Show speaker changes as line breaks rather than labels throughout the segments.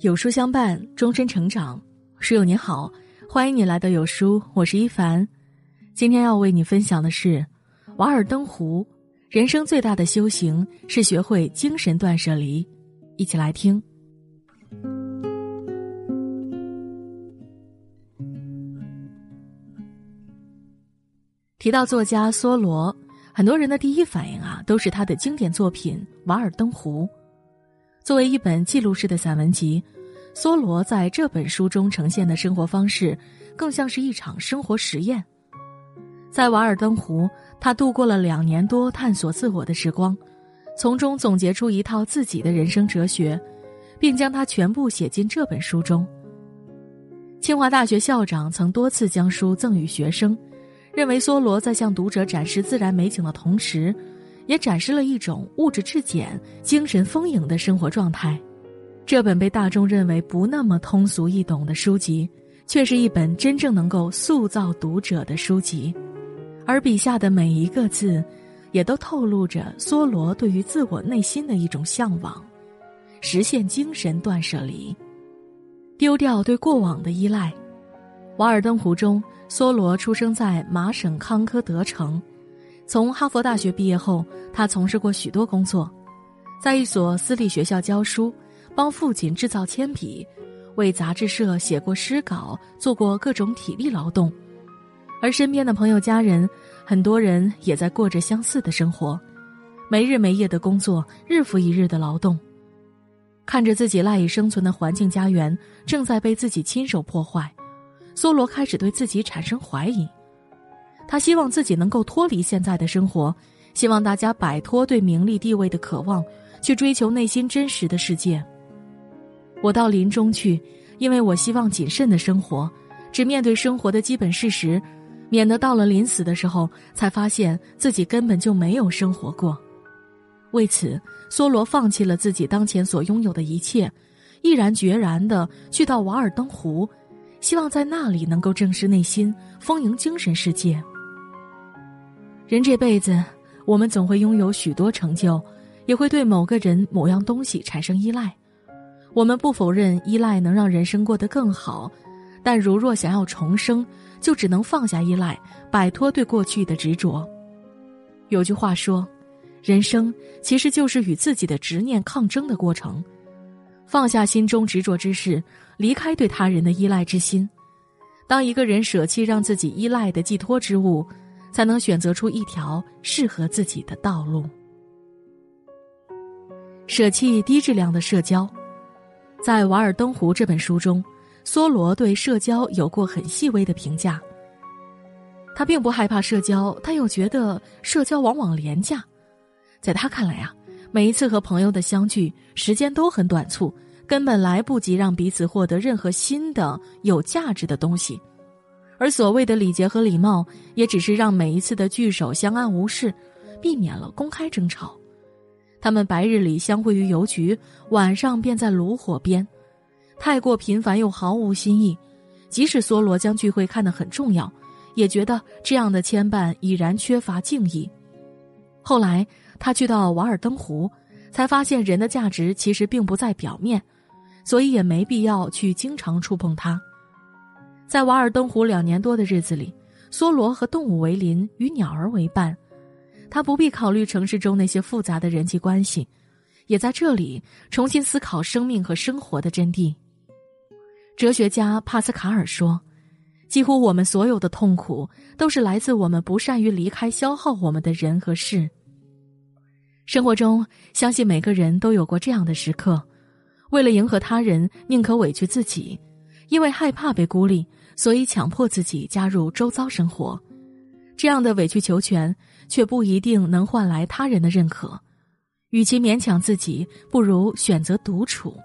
有书相伴，终身成长。书友你好，欢迎你来到有书，我是一凡。今天要为你分享的是《瓦尔登湖》，人生最大的修行是学会精神断舍离。一起来听。提到作家梭罗，很多人的第一反应啊，都是他的经典作品《瓦尔登湖》。作为一本记录式的散文集，梭罗在这本书中呈现的生活方式，更像是一场生活实验。在瓦尔登湖，他度过了两年多探索自我的时光，从中总结出一套自己的人生哲学，并将它全部写进这本书中。清华大学校长曾多次将书赠予学生，认为梭罗在向读者展示自然美景的同时。也展示了一种物质质简、精神丰盈的生活状态。这本被大众认为不那么通俗易懂的书籍，却是一本真正能够塑造读者的书籍。而笔下的每一个字，也都透露着梭罗对于自我内心的一种向往，实现精神断舍离，丢掉对过往的依赖。《瓦尔登湖》中，梭罗出生在麻省康科德城。从哈佛大学毕业后，他从事过许多工作，在一所私立学校教书，帮父亲制造铅笔，为杂志社写过诗稿，做过各种体力劳动。而身边的朋友、家人，很多人也在过着相似的生活，没日没夜的工作，日复一日的劳动，看着自己赖以生存的环境家园正在被自己亲手破坏，梭罗开始对自己产生怀疑。他希望自己能够脱离现在的生活，希望大家摆脱对名利地位的渴望，去追求内心真实的世界。我到林中去，因为我希望谨慎的生活，只面对生活的基本事实，免得到了临死的时候才发现自己根本就没有生活过。为此，梭罗放弃了自己当前所拥有的一切，毅然决然的去到瓦尔登湖，希望在那里能够正视内心，丰盈精神世界。人这辈子，我们总会拥有许多成就，也会对某个人、某样东西产生依赖。我们不否认依赖能让人生过得更好，但如若想要重生，就只能放下依赖，摆脱对过去的执着。有句话说：“人生其实就是与自己的执念抗争的过程。”放下心中执着之事，离开对他人的依赖之心。当一个人舍弃让自己依赖的寄托之物。才能选择出一条适合自己的道路。舍弃低质量的社交，在《瓦尔登湖》这本书中，梭罗对社交有过很细微的评价。他并不害怕社交，他又觉得社交往往廉价。在他看来啊，每一次和朋友的相聚，时间都很短促，根本来不及让彼此获得任何新的有价值的东西。而所谓的礼节和礼貌，也只是让每一次的聚首相安无事，避免了公开争吵。他们白日里相会于邮局，晚上便在炉火边，太过频繁又毫无新意。即使梭罗将聚会看得很重要，也觉得这样的牵绊已然缺乏敬意。后来他去到瓦尔登湖，才发现人的价值其实并不在表面，所以也没必要去经常触碰它。在瓦尔登湖两年多的日子里，梭罗和动物为邻，与鸟儿为伴。他不必考虑城市中那些复杂的人际关系，也在这里重新思考生命和生活的真谛。哲学家帕斯卡尔说：“几乎我们所有的痛苦，都是来自我们不善于离开消耗我们的人和事。”生活中，相信每个人都有过这样的时刻：为了迎合他人，宁可委屈自己，因为害怕被孤立。所以，强迫自己加入周遭生活，这样的委曲求全，却不一定能换来他人的认可。与其勉强自己，不如选择独处。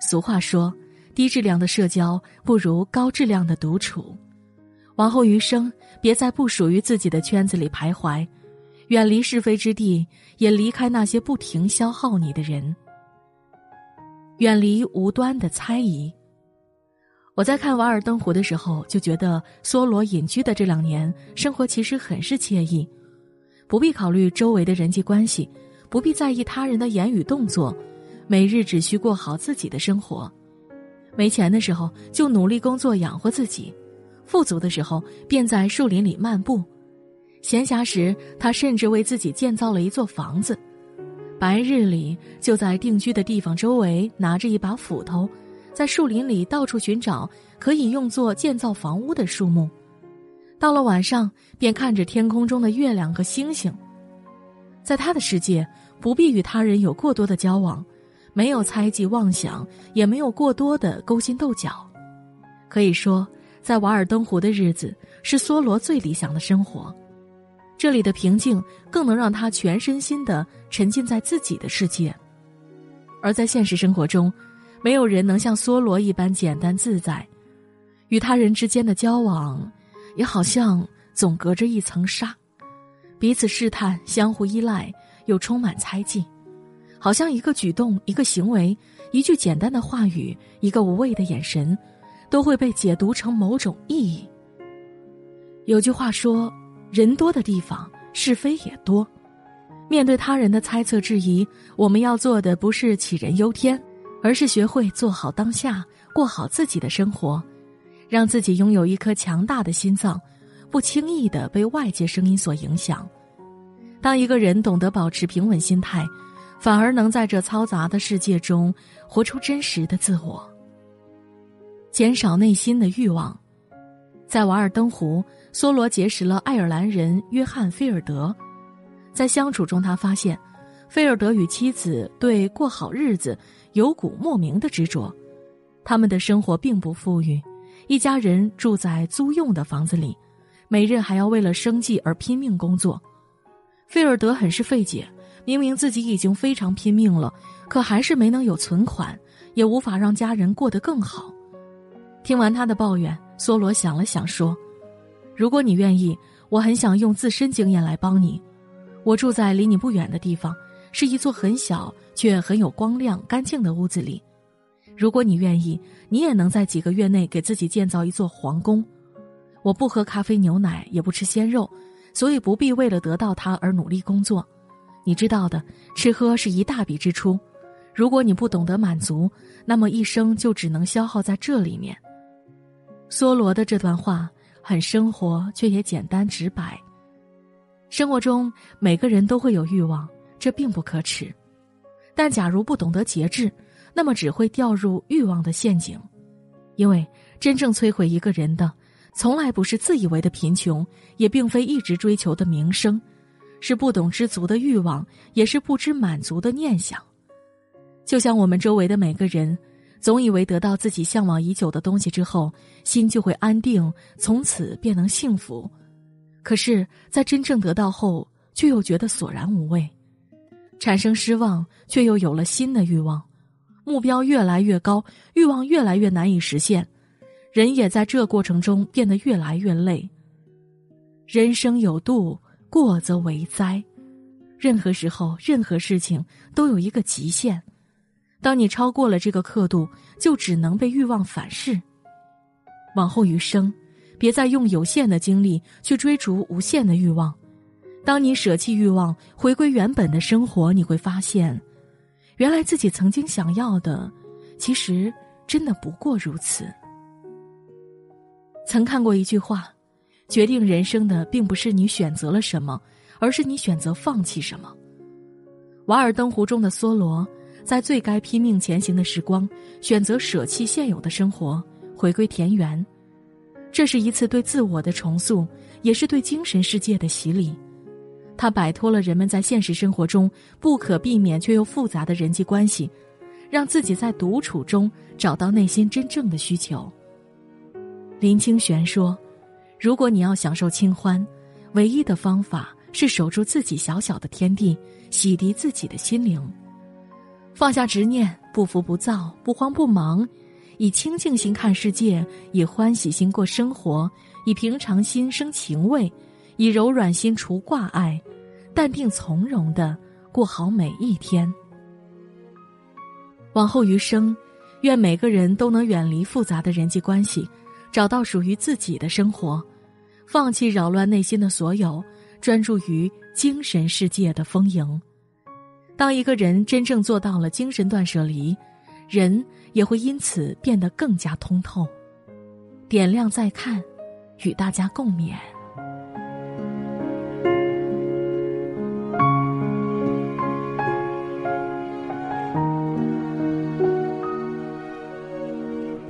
俗话说：“低质量的社交不如高质量的独处。”往后余生，别在不属于自己的圈子里徘徊，远离是非之地，也离开那些不停消耗你的人，远离无端的猜疑。我在看《瓦尔登湖》的时候，就觉得梭罗隐居的这两年生活其实很是惬意，不必考虑周围的人际关系，不必在意他人的言语动作，每日只需过好自己的生活。没钱的时候就努力工作养活自己，富足的时候便在树林里漫步。闲暇时，他甚至为自己建造了一座房子。白日里就在定居的地方周围拿着一把斧头，在树林里到处寻找可以用作建造房屋的树木。到了晚上，便看着天空中的月亮和星星。在他的世界，不必与他人有过多的交往，没有猜忌妄想，也没有过多的勾心斗角。可以说，在瓦尔登湖的日子是梭罗最理想的生活。这里的平静更能让他全身心的沉浸在自己的世界。而在现实生活中，没有人能像梭罗一般简单自在，与他人之间的交往。也好像总隔着一层纱，彼此试探，相互依赖，又充满猜忌，好像一个举动、一个行为、一句简单的话语、一个无谓的眼神，都会被解读成某种意义。有句话说：“人多的地方，是非也多。”面对他人的猜测质疑，我们要做的不是杞人忧天，而是学会做好当下，过好自己的生活。让自己拥有一颗强大的心脏，不轻易的被外界声音所影响。当一个人懂得保持平稳心态，反而能在这嘈杂的世界中活出真实的自我。减少内心的欲望，在瓦尔登湖，梭罗结识了爱尔兰人约翰·菲尔德。在相处中，他发现，菲尔德与妻子对过好日子有股莫名的执着。他们的生活并不富裕。一家人住在租用的房子里，每日还要为了生计而拼命工作。菲尔德很是费解，明明自己已经非常拼命了，可还是没能有存款，也无法让家人过得更好。听完他的抱怨，梭罗想了想说：“如果你愿意，我很想用自身经验来帮你。我住在离你不远的地方，是一座很小却很有光亮、干净的屋子里。”如果你愿意，你也能在几个月内给自己建造一座皇宫。我不喝咖啡牛奶，也不吃鲜肉，所以不必为了得到它而努力工作。你知道的，吃喝是一大笔支出。如果你不懂得满足，那么一生就只能消耗在这里面。梭罗的这段话很生活，却也简单直白。生活中每个人都会有欲望，这并不可耻，但假如不懂得节制。那么只会掉入欲望的陷阱，因为真正摧毁一个人的，从来不是自以为的贫穷，也并非一直追求的名声，是不懂知足的欲望，也是不知满足的念想。就像我们周围的每个人，总以为得到自己向往已久的东西之后，心就会安定，从此便能幸福，可是，在真正得到后，却又觉得索然无味，产生失望，却又有了新的欲望。目标越来越高，欲望越来越难以实现，人也在这过程中变得越来越累。人生有度，过则为灾。任何时候，任何事情都有一个极限。当你超过了这个刻度，就只能被欲望反噬。往后余生，别再用有限的精力去追逐无限的欲望。当你舍弃欲望，回归原本的生活，你会发现。原来自己曾经想要的，其实真的不过如此。曾看过一句话：决定人生的并不是你选择了什么，而是你选择放弃什么。瓦尔登湖中的梭罗，在最该拼命前行的时光，选择舍弃现有的生活，回归田园。这是一次对自我的重塑，也是对精神世界的洗礼。他摆脱了人们在现实生活中不可避免却又复杂的人际关系，让自己在独处中找到内心真正的需求。林清玄说：“如果你要享受清欢，唯一的方法是守住自己小小的天地，洗涤自己的心灵，放下执念，不浮不躁，不慌不忙，以清净心看世界，以欢喜心过生活，以平常心生情味。”以柔软心除挂碍，淡定从容的过好每一天。往后余生，愿每个人都能远离复杂的人际关系，找到属于自己的生活，放弃扰乱内心的所有，专注于精神世界的丰盈。当一个人真正做到了精神断舍离，人也会因此变得更加通透。点亮再看，与大家共勉。